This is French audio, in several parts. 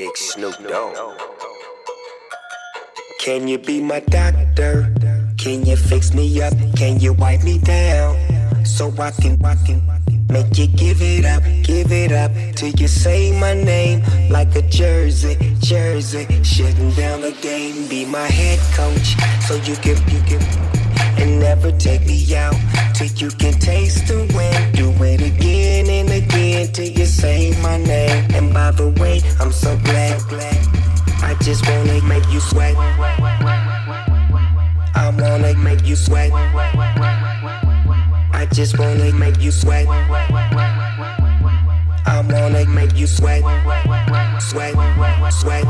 Big Snoop Dogg. Can you be my doctor? Can you fix me up? Can you wipe me down? So I can, I can make you give it up, give it up till you say my name like a jersey, jersey. Shutting down the game, be my head coach so you can, you can, and never take me out till you can taste the win. Do it again and again till you say my name. And by the way, I'm so glad, glad. I just wanna make you sweat. I wanna make you sweat. I just wanna make you sweat. I wanna make you sweat. Sweat, sweat.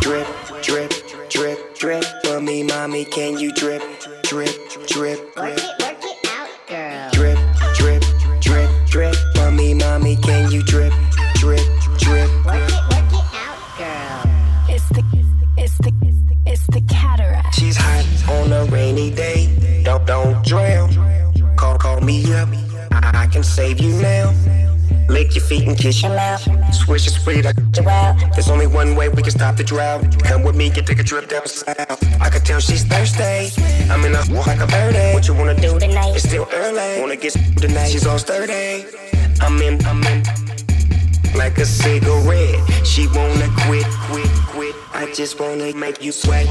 Drip, drip, drip, drip. For me, mommy, can you drip, drip, drip, Work drip? it, work it out, girl. Drip, drip, drip, drip. For me, mommy, can you drip, drip, drip? Work it, work it out, girl. It's the, it's the, it's the, it's the cataract. She's hot on a rainy day. Don't don't drown. Call call me up. I, I can save you now. Lick your feet and kiss your mouth. Swish your sweet, I got you out. There's only one way we can stop the drought. Come with me and take a trip down south. I can tell she's thirsty. I'm in a walk like a birdie. What you wanna do tonight? It's still early. Wanna get tonight? She's all sturdy. I'm in, I'm in. Like a cigarette. She wanna quit, quit, quit. I just wanna make you sweat.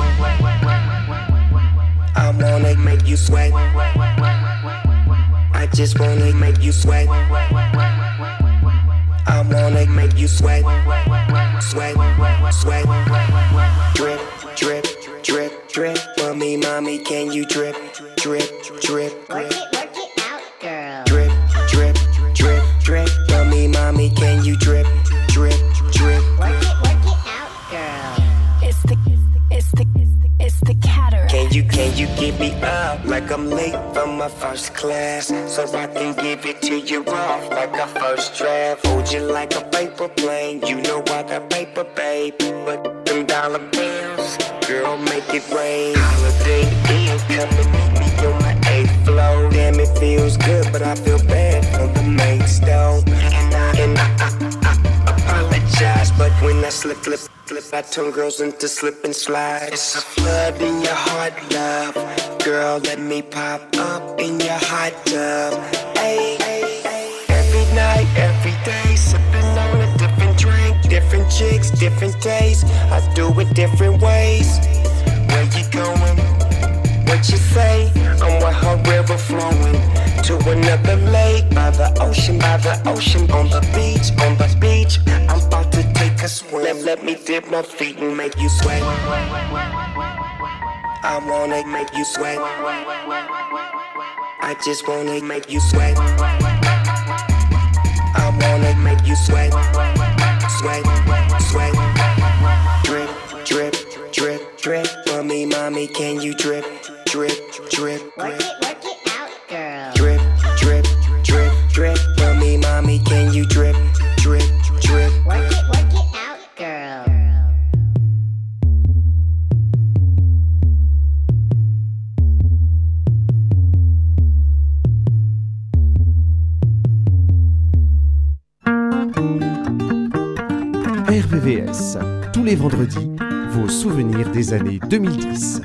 I wanna make you sweat. I just wanna make you sweat. I wanna make you sweat. Sweat, sweat. Drip, drip, drip, drip. Me, mommy, can you drip, drip, drip, Work it, work it out, girl. Drip, drip, drip, drip. Me, mommy, can you drip, drip, you, get me up like I'm late from my first class? So I can give it to you off like a first draft. Hold you like a paper plane. You know I got paper, babe. But them dollar bills, girl, make it rain. Holiday Inn, come and meet me on my eighth floor. Damn, it feels good, but I feel bad for the mates, though. And I, and I, I but when I slip, slip, slip, I turn girls into slip and slide. It's a flood in your heart, love. Girl, let me pop up in your hot tub. Hey. Every night, every day, sipping on a different drink, different chicks, different days. I do it different ways. Where you going? What you say? I'm with her river flowing to another lake by the ocean, by the ocean, on the beach, on the beach. I'm Let, let me dip my feet and make you sweat. I wanna make you sweat. I just wanna make you sweat. I wanna make you sweat. Sweat, sweat. Drip, drip, drip, drip. Me, mommy, can you drip, drip, drip, drip? RVVS, tous les vendredis, vos souvenirs des années 2010.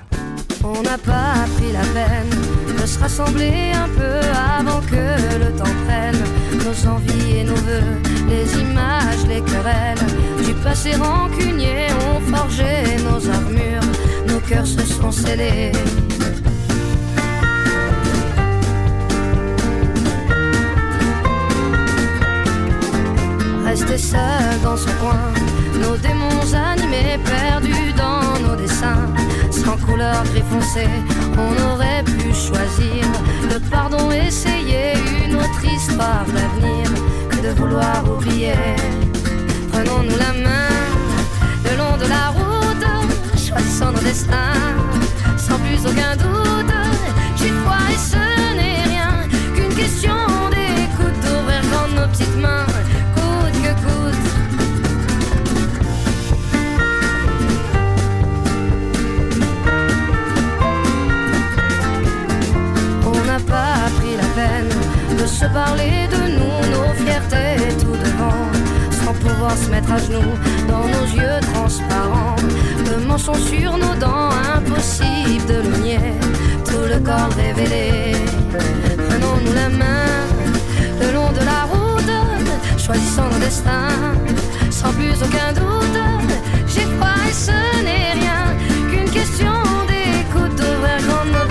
On n'a pas pris la peine de se rassembler un peu avant que le temps prenne nos envies et nos voeux, les images, les querelles du passé rancunier ont forgé nos armures, nos cœurs se sont scellés. Rester seul dans son coin, nos démons animés, perdus dans nos dessins, sans couleur gris foncé, on aurait pu choisir le pardon, essayer une autre histoire d'avenir que de vouloir oublier. Prenons-nous la main le long de la route, choisissons nos destins, sans plus aucun doute. J'y crois et ce n'est rien qu'une question d'écoute, d'ouvrir grand nos petites mains, se parler de nous, nos fiertés tout devant, sans pouvoir se mettre à genoux dans nos yeux transparents. Le mensonge sur nos dents, impossible de le nier. Tout le corps révélé. Prenons-nous la main le long de la route, choisissant nos destins sans plus aucun doute. J'ai froid et ce n'est rien qu'une question d'écoute, d'ouvrir grand nos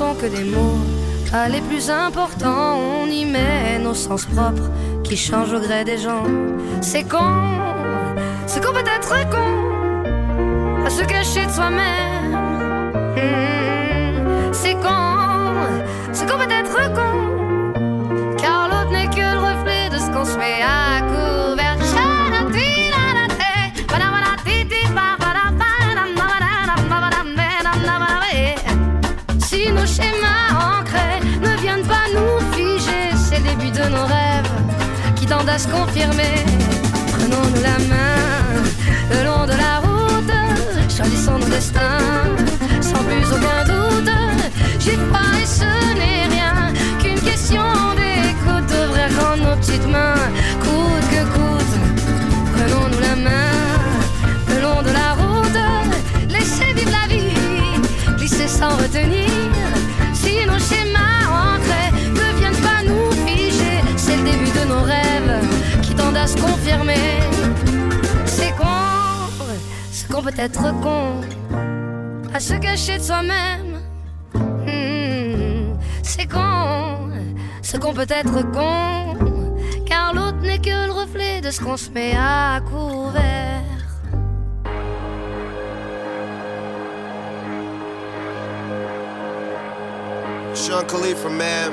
que des mots, pas les plus importants. On y met nos sens propres qui changent au gré des gens. C'est con, c'est qu'on peut être con à se cacher de soi-même. Hmm, à se confirmer. Prenons-nous la main le long de la route, choisissons nos destins sans plus aucun doute. J'ai pas et ce n'est rien qu'une question d'écoute, devrait rendre nos petites mains coûte que coûte. Prenons-nous la main le long de la route, laissez vivre la vie, glisser sans retenir. À se confirmer. C'est con, ce qu'on peut être con, à se cacher de soi-même. Hmm, c'est con, ce qu'on peut être con, car l'autre n'est que le reflet de ce qu'on se met à couvert. Sean Khalifa, man.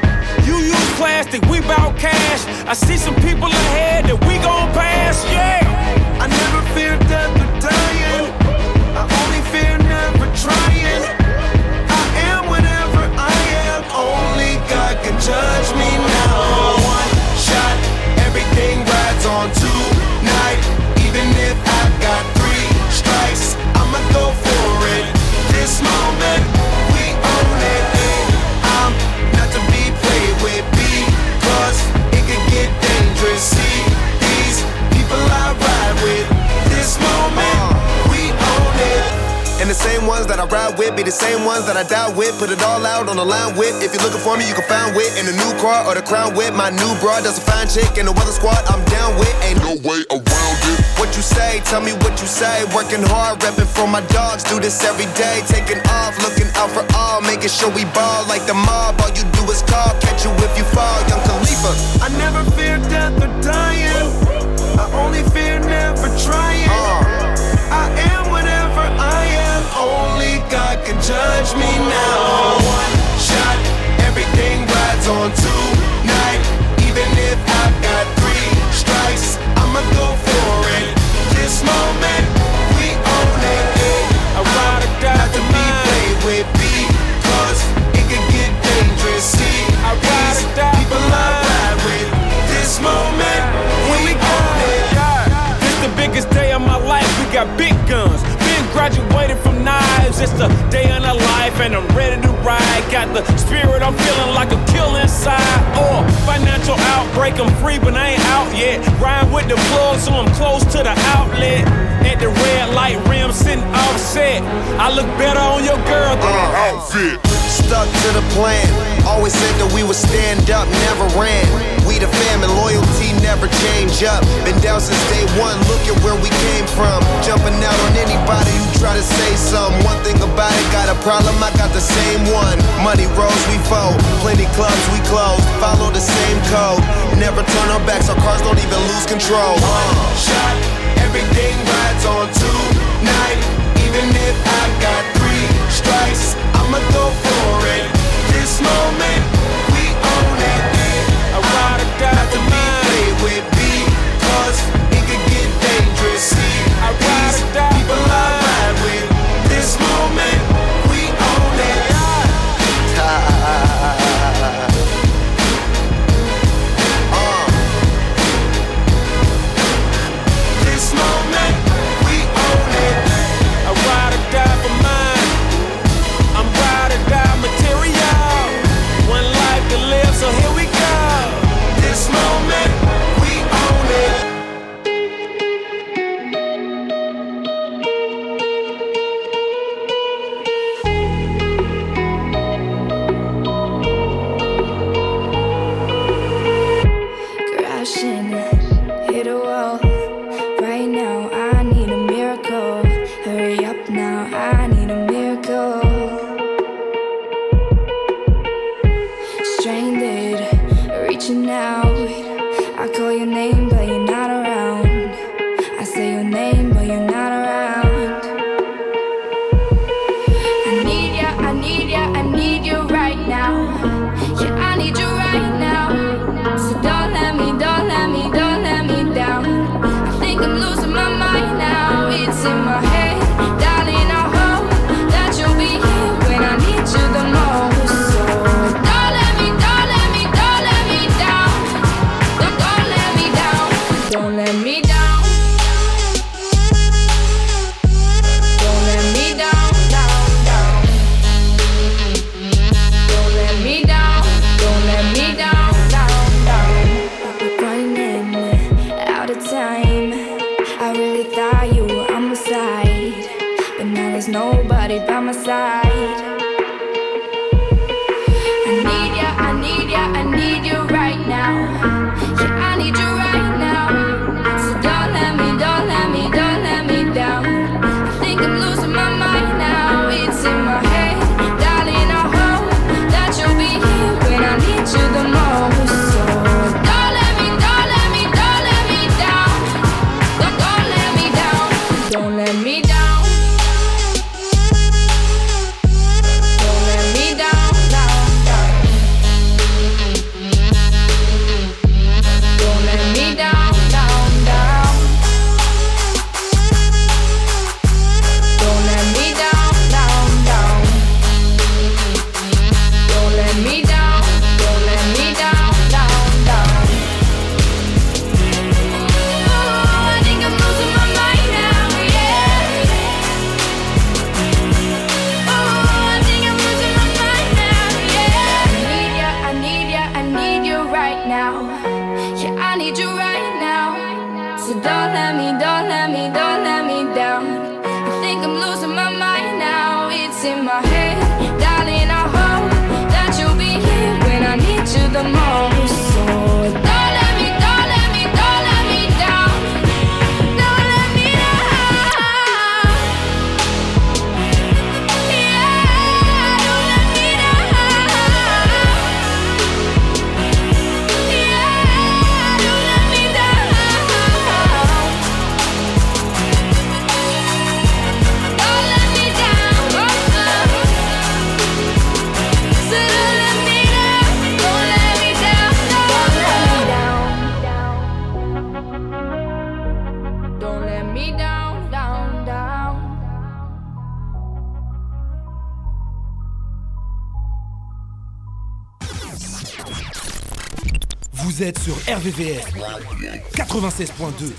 You use plastic, we bout cash. I see some people ahead that we gon' pass, yeah. I never fear death or dying. I only fear never trying. I am whatever I am. Only God can judge me now. One shot, everything rides on tonight. Even if I got three strikes, I'ma go for it. This moment, ones that I ride with be the same ones that I die with. Put it all out on the line with. If you're looking for me, you can find wit in the new car or the crown with. My new broad does a fine chick and the weather squad I'm down with. Ain't no way around it. What you say? Tell me what you say. Working hard, repping for my dogs. Do this every day. Taking off, looking out for all. Making sure we ball like the mob. All you do is call. Catch you if you fall. Young Khalifa. I never fear death or dying. I only fear never trying. Uh. I am whatever I am. Only God can judge me now. change up. Been down since day one, look at where we came from. Jumping out on anybody who try to say some. One thing about it, got a problem, I got the same one. Money rolls, we fold. Plenty clubs, we close. Follow the same code. Never turn our backs, our cars don't even lose control. One shot, everything rides on tonight. Even if I got three strikes, I'ma go for it. This moment, we own it. I ride or die, to be played with us, it could get dangerous. See, I ride or die. People lie. sur RVVS 96.2.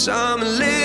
Cause I'm a little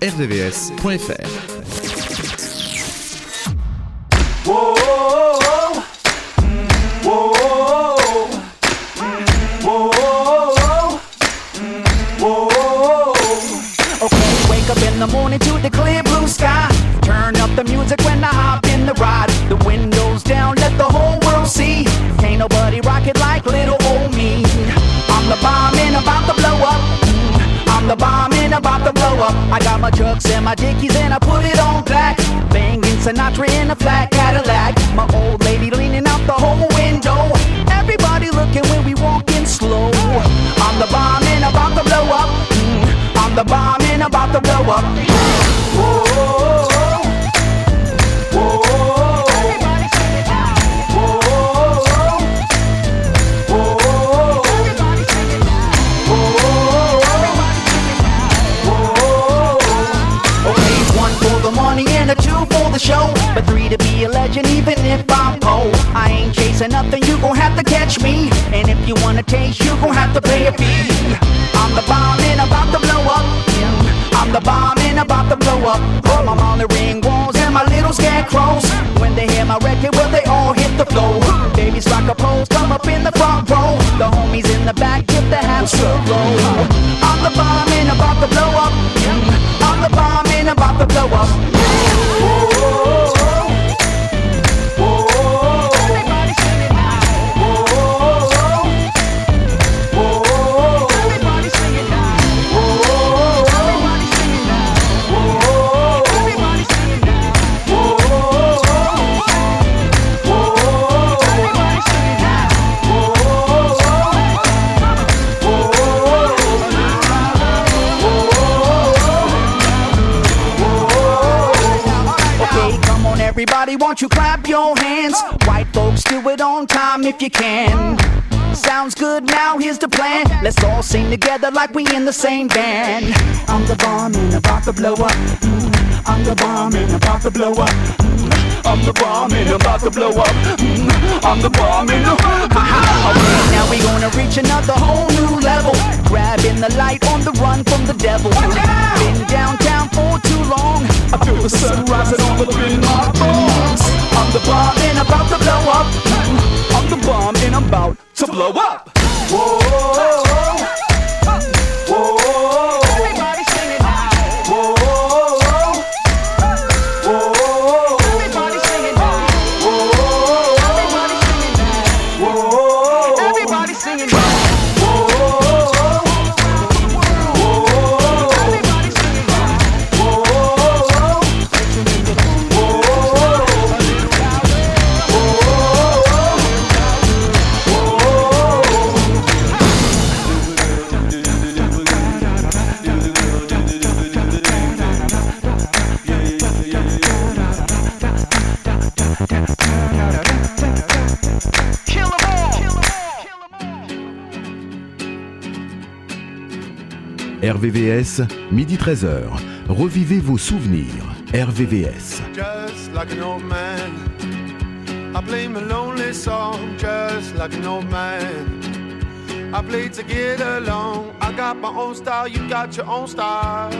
www.rdvs.fr you gon' have to pay a fee. Like we in the same band. I'm the bomb and about to blow up. Mm, I'm the bomb and about to blow up. Mm, I'm the bomb and about to blow up. Mm, I'm the bomb and okay, now we gonna reach another whole new level. Grabbing the light on the run from the devil. Been downtown for too long. I feel the sun rising all up in my bones. I'm the bomb and about to blow up. I'm the bomb and I'm about to blow up. RVVS, midi 13h. Revivez vos souvenirs. RVVS. just like an old man. I play my lonely song just like an old man. I play to get along. I got my own style, you got your own style.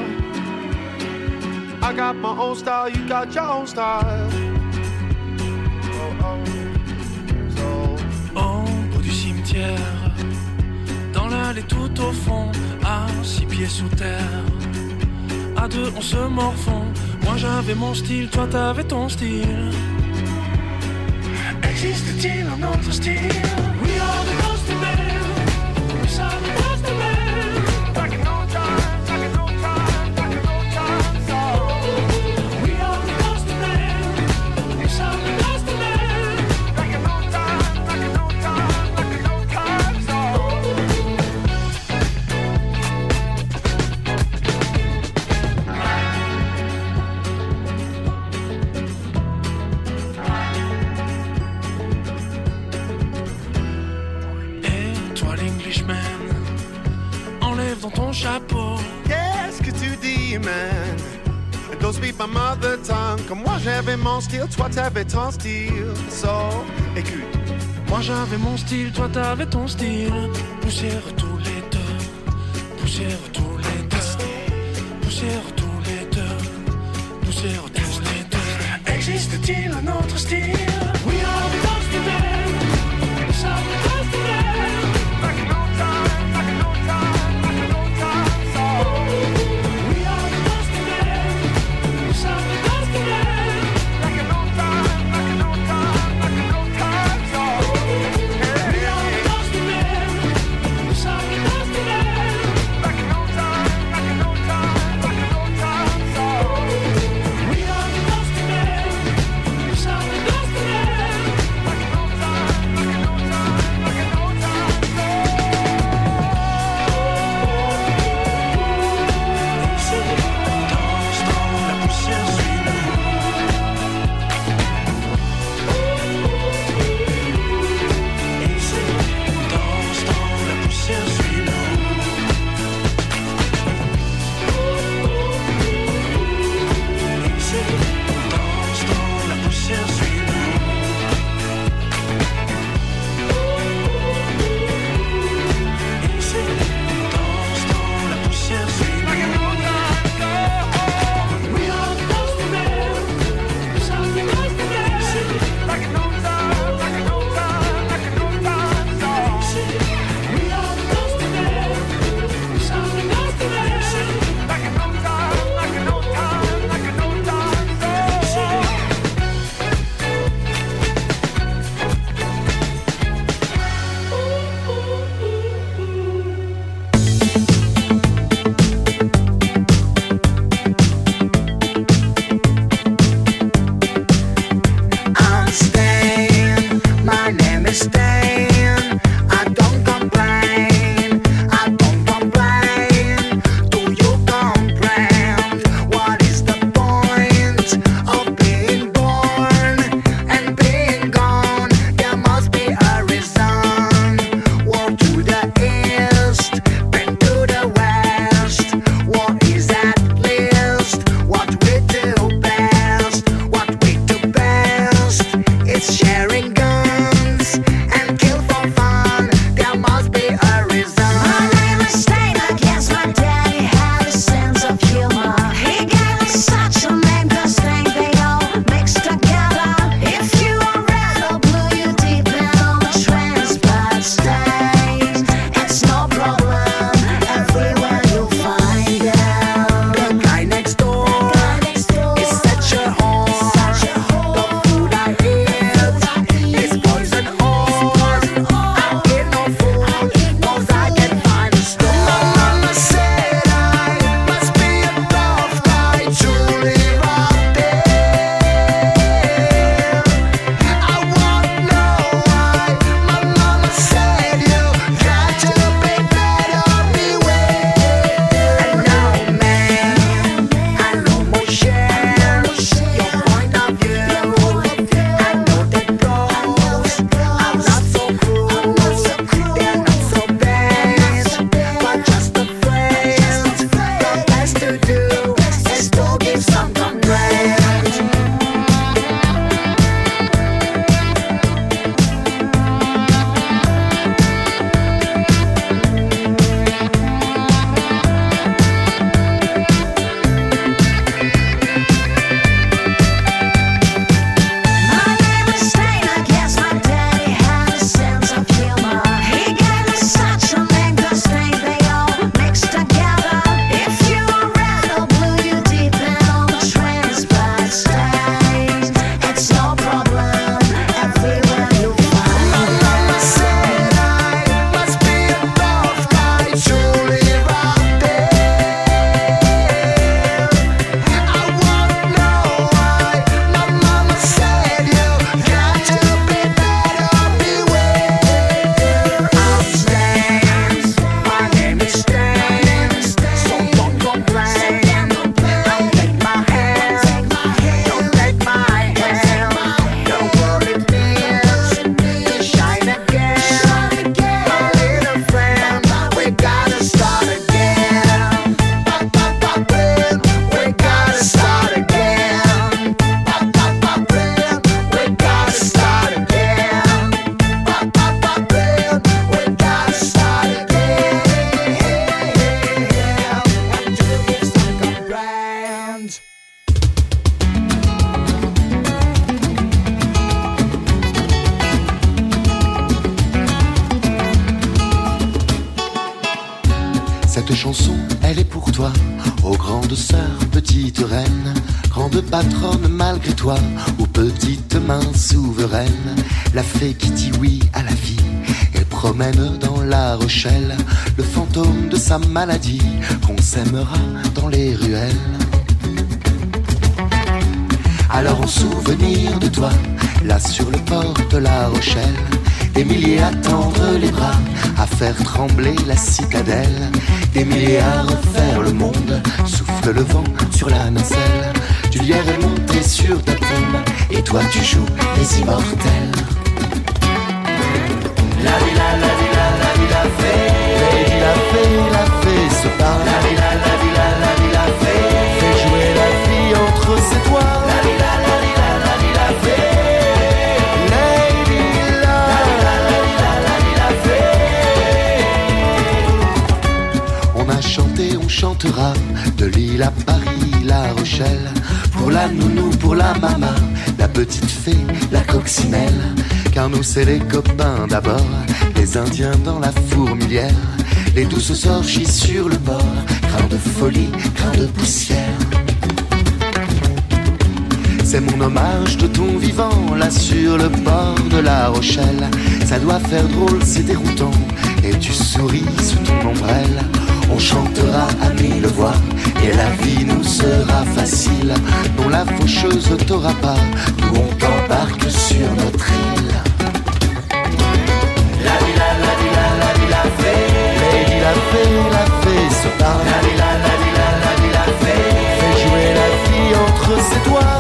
I got my own style, you got your own style. Oh, oh. So, Au bout du cimetière, tout au fond, à six pieds sous terre. À deux, on se morfond. Moi j'avais mon style, toi t'avais ton style. Existe-t-il un autre style? Style, toi t'avais ton style. So, écoute. Moi j'avais mon style, toi t'avais ton style. Poussière Des milliers à tendre les bras, à faire trembler la citadelle, des milliers à refaire le monde, souffle le vent sur la nacelle, du lierre est monté sur ta tombe, et toi tu joues les immortels. La la, la la, la la fée se parle. La nounou, pour la maman, la petite fée, la coccinelle. Car nous c'est les copains d'abord, les Indiens dans la fourmilière, les douces orgies sur le bord, grains de folie, grains de poussière. C'est mon hommage de ton vivant, là sur le bord de la Rochelle. Ça doit faire drôle, c'est déroutant, et tu souris sous ton ombrelle. On chantera à mille voix, et la vie nous sera facile. Non, la faucheuse t'aura pas, nous on t'embarque sur notre île. La vie, la, la vie, la, la vie, la fée. La fée, la fée se parle. La vie, la, la vie, la, la vie, la fée. Fait jouer la vie entre ses doigts.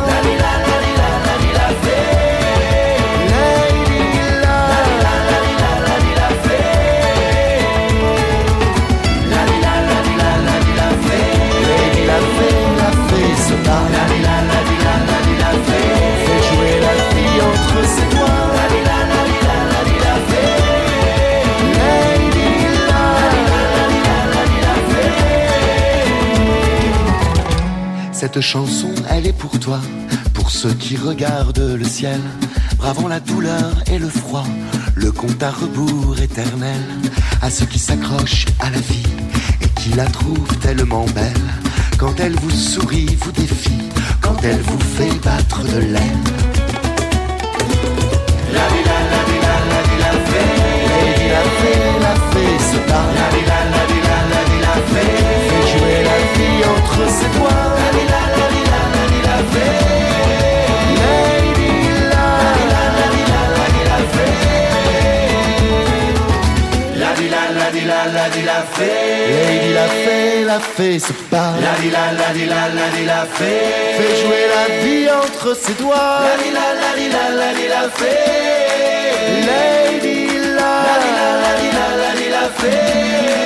Cette chanson, elle est pour toi, pour ceux qui regardent le ciel, bravant la douleur et le froid, le compte à rebours éternel, à ceux qui s'accrochent à la vie et qui la trouvent tellement belle. Quand elle vous sourit, vous défie, quand elle vous fait battre de l'aile. La vie, la, la vie, la, la vie, la fée. La jouer la vie entre ses doigts. La vie, la, la, fée. Lady la fée, la fée se parle. La vie, la, la vie, la, la vie, la fée. Fait jouer la vie entre ses doigts. La vie, la, la vie, la, la vie, la fée. Lady la, la la, la la, la la fée.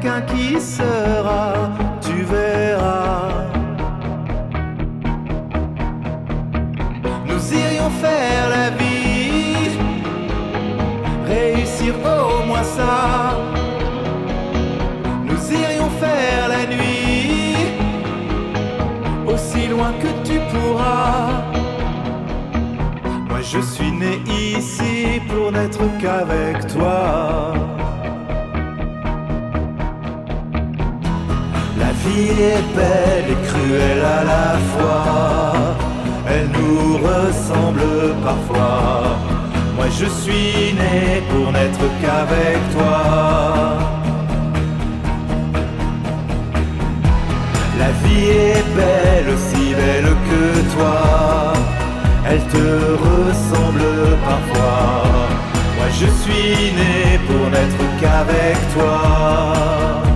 Quelqu'un qui sera, tu verras. Nous irions faire la vie, réussir au moins ça. Nous irions faire la nuit, aussi loin que tu pourras. Moi je suis né ici pour n'être qu'avec toi. Vie est belle et cruelle à la fois. Elle nous ressemble parfois. Moi je suis né pour n'être qu'avec toi. La vie est belle, aussi belle que toi. Elle te ressemble parfois. Moi je suis né pour n'être qu'avec toi.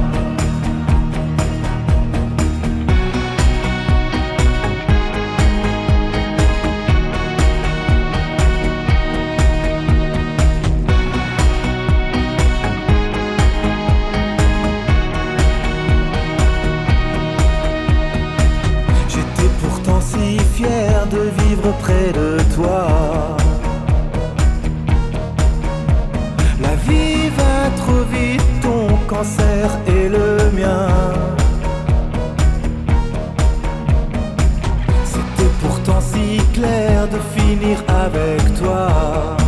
Vivre de toi. La vie va trop vite, ton cancer et le mien. C'était pourtant si clair de finir avec toi.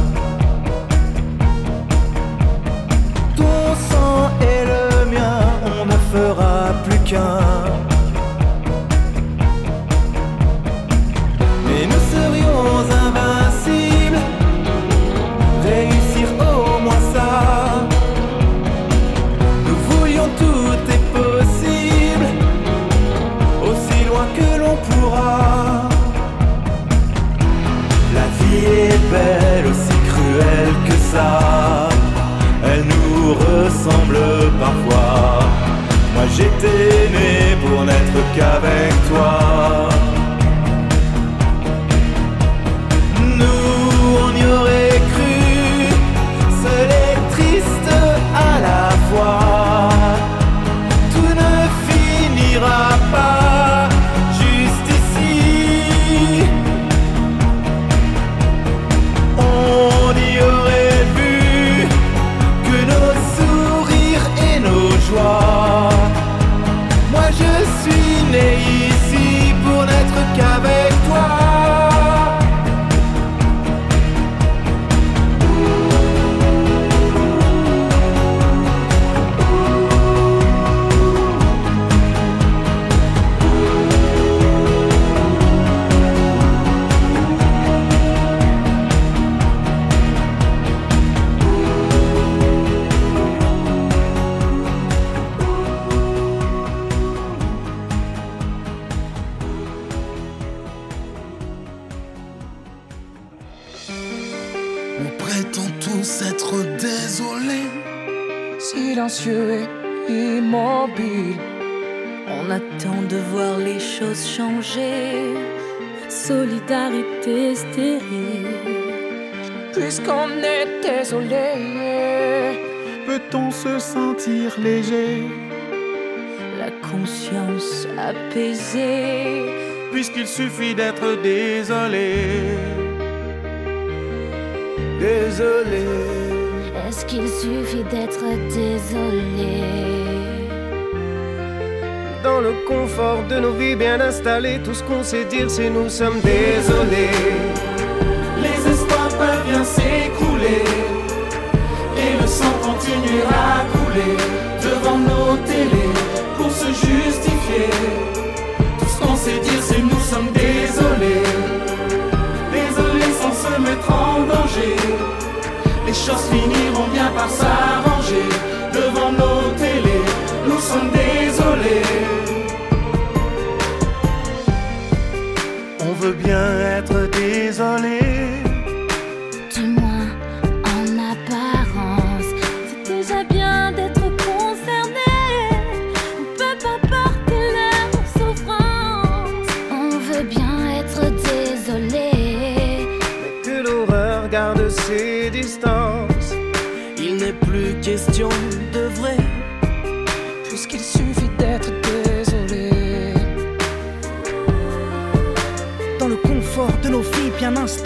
Voir les choses changer. Solidarité stérile. Puisqu'on est désolé, peut-on se sentir léger? La conscience apaisée. Puisqu'il suffit d'être désolé. Désolé. Est-ce qu'il suffit d'être désolé? Dans le confort de nos vies bien installées, tout ce qu'on sait dire, c'est nous sommes désolés. Les espoirs peuvent bien s'écrouler et le sang continuera à couler devant nos télés pour se justifier. Tout ce qu'on sait dire, c'est nous sommes désolés. Désolés sans se mettre en danger. Les choses finiront bien par s'arranger devant nos télés. Bien être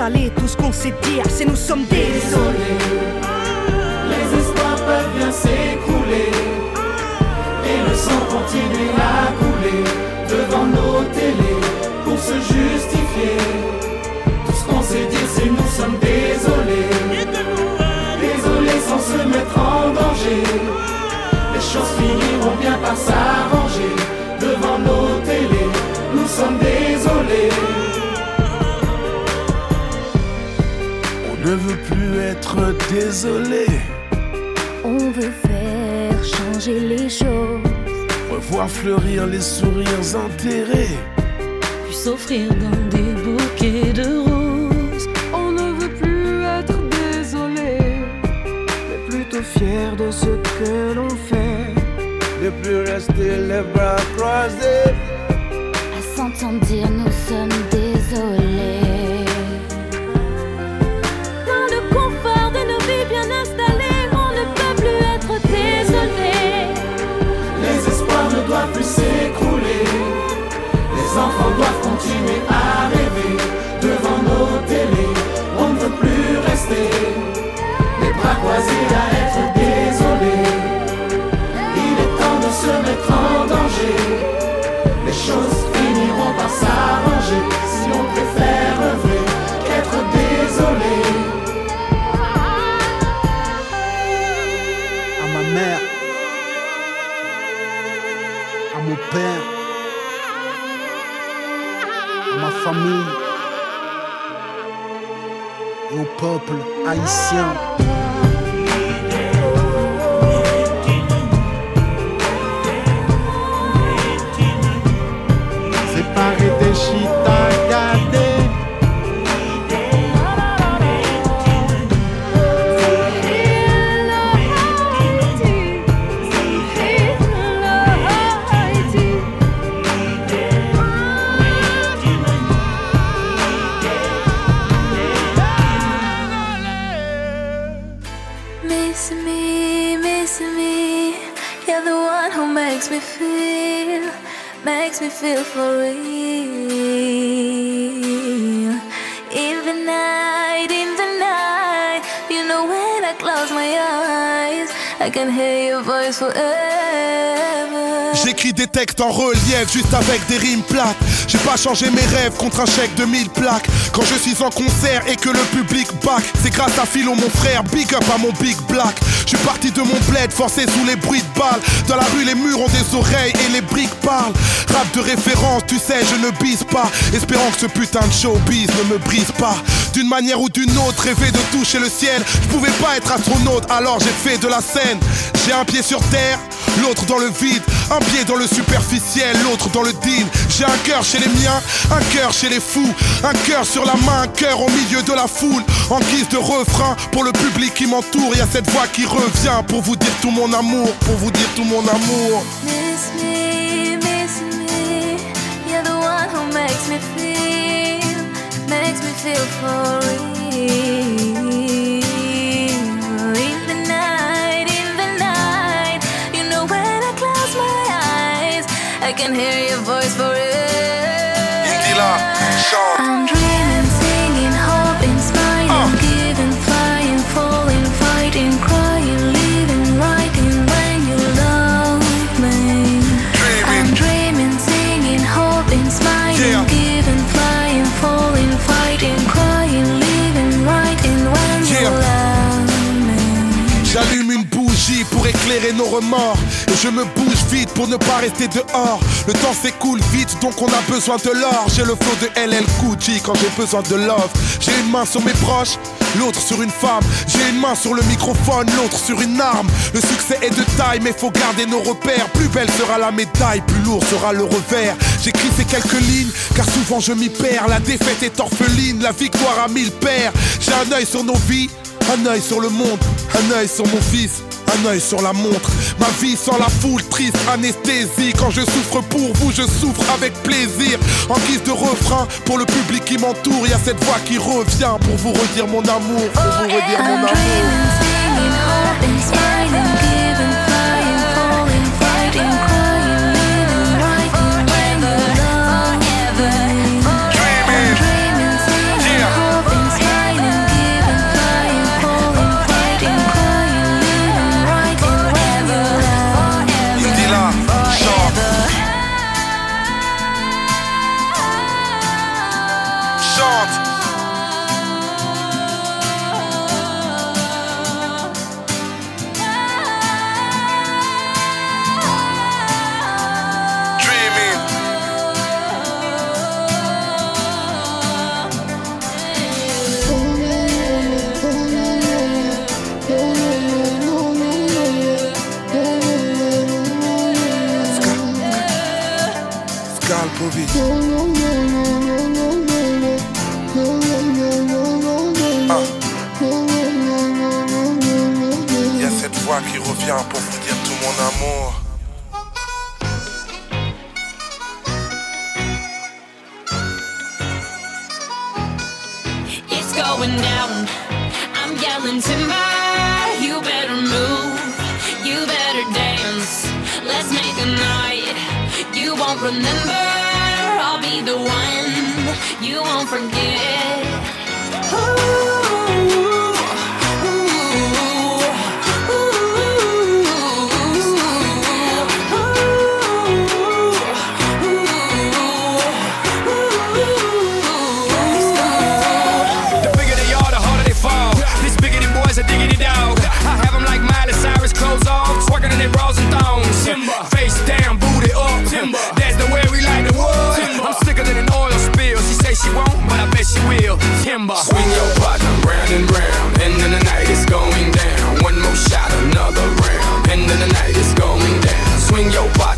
installées, tout ce qu'on sait dire, c'est nous sommes désolés. Les espoirs peuvent bien s'écrouler et le sang continue à couler être désolé. On veut faire changer les choses. Revoir fleurir les sourires enterrés. Puis s'offrir dans des bouquets de roses. On ne veut plus être désolé, mais plutôt fier de ce que l'on fait. Ne plus rester les bras croisés. Continuer à rêver devant nos télés. On ne veut plus rester les bras croisés à peuple haïtien. Feel for real. In the night, in the night, you know when I close my eyes, I can hear your voice forever. J'écris des textes en relief, juste avec des rimes plates. J'ai pas changé mes rêves contre un chèque de 1000 plaques. Quand je suis en concert et que le public back, c'est grâce à Philo, mon frère. Big up à mon big black. Je suis parti de mon bled, forcé sous les bruits de balles. Dans la rue, les murs ont des oreilles et les briques parlent. Rap de référence, tu sais, je ne bise pas. Espérant que ce putain de showbiz ne me brise pas. D'une manière ou d'une autre, rêver de toucher le ciel. Je pouvais pas être astronaute, alors j'ai fait de la scène. J'ai un pied sur terre, l'autre dans le vide. Un pied dans le superficiel, l'autre dans le deal. J'ai un cœur chez les miens, un cœur chez les fous. Un cœur sur la main, un cœur au milieu de la foule. En guise de refrain, pour le public qui m'entoure, y a cette voix qui revient pour vous dire tout mon amour, pour vous dire tout mon amour. Et je me bouge vite pour ne pas rester dehors. Le temps s'écoule vite donc on a besoin de l'or. J'ai le flow de LL Cool quand j'ai besoin de love. J'ai une main sur mes proches, l'autre sur une femme. J'ai une main sur le microphone, l'autre sur une arme. Le succès est de taille mais faut garder nos repères. Plus belle sera la médaille, plus lourd sera le revers. J'écris ces quelques lignes car souvent je m'y perds. La défaite est orpheline, la victoire a mille pères J'ai un œil sur nos vies un œil sur le monde, un œil sur mon fils, un œil sur la montre. Ma vie sans la foule, triste anesthésie. Quand je souffre pour vous, je souffre avec plaisir. En guise de refrain, pour le public qui m'entoure, il y a cette voix qui revient pour vous redire mon amour, pour vous redire mon amour. Ah. Il y a cette voix qui revient pour vous dire tout mon amour. won't remember, I'll be the one you won't forget. wheel, timber. Swing your partner round and round, and then the night is going down. One more shot, another round, and then the night is going down. Swing your partner